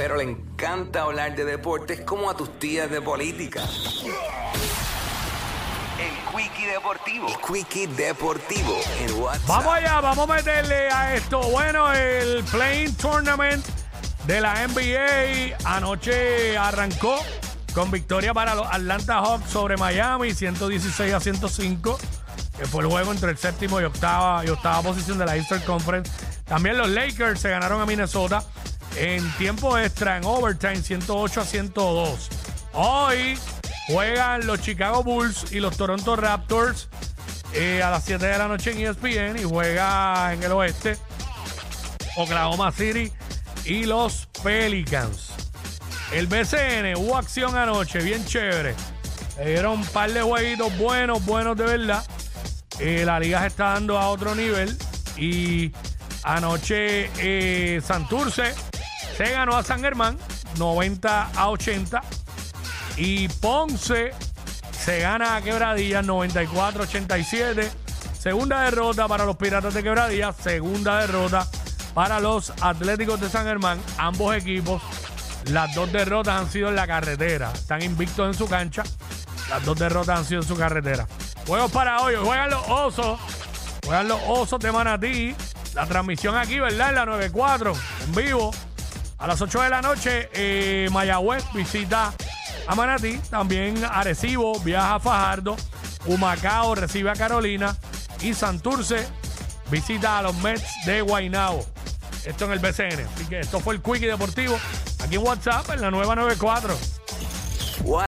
pero le encanta hablar de deportes como a tus tías de política. El Quickie Deportivo. El Quickie Deportivo en WhatsApp. Vamos allá, vamos a meterle a esto. Bueno, el Playing Tournament de la NBA anoche arrancó con victoria para los Atlanta Hawks sobre Miami, 116 a 105, que fue el juego entre el séptimo y octava, y octava posición de la Eastern Conference. También los Lakers se ganaron a Minnesota en tiempo extra, en overtime, 108 a 102. Hoy juegan los Chicago Bulls y los Toronto Raptors eh, a las 7 de la noche en ESPN y juega en el oeste Oklahoma City y los Pelicans. El BCN, hubo acción anoche, bien chévere. Le dieron un par de jueguitos buenos, buenos de verdad. Eh, la liga se está dando a otro nivel. Y anoche eh, Santurce se ganó a San Germán 90 a 80. Y Ponce se gana a Quebradillas 94 a 87. Segunda derrota para los Piratas de Quebradillas. Segunda derrota para los Atléticos de San Germán. Ambos equipos las dos derrotas han sido en la carretera. Están invictos en su cancha. Las dos derrotas han sido en su carretera. Juegos para hoy. Juegan los osos. Juegan los osos de Manatí. La transmisión aquí, ¿verdad? En la 94. En vivo. A las 8 de la noche, eh, Mayagüez visita a Manatí. También Arecibo viaja a Fajardo. Humacao recibe a Carolina. Y Santurce visita a los Mets de Guaynabo. Esto en el BCN. Así que esto fue el Quickie Deportivo. Aquí en WhatsApp, en la nueva 94.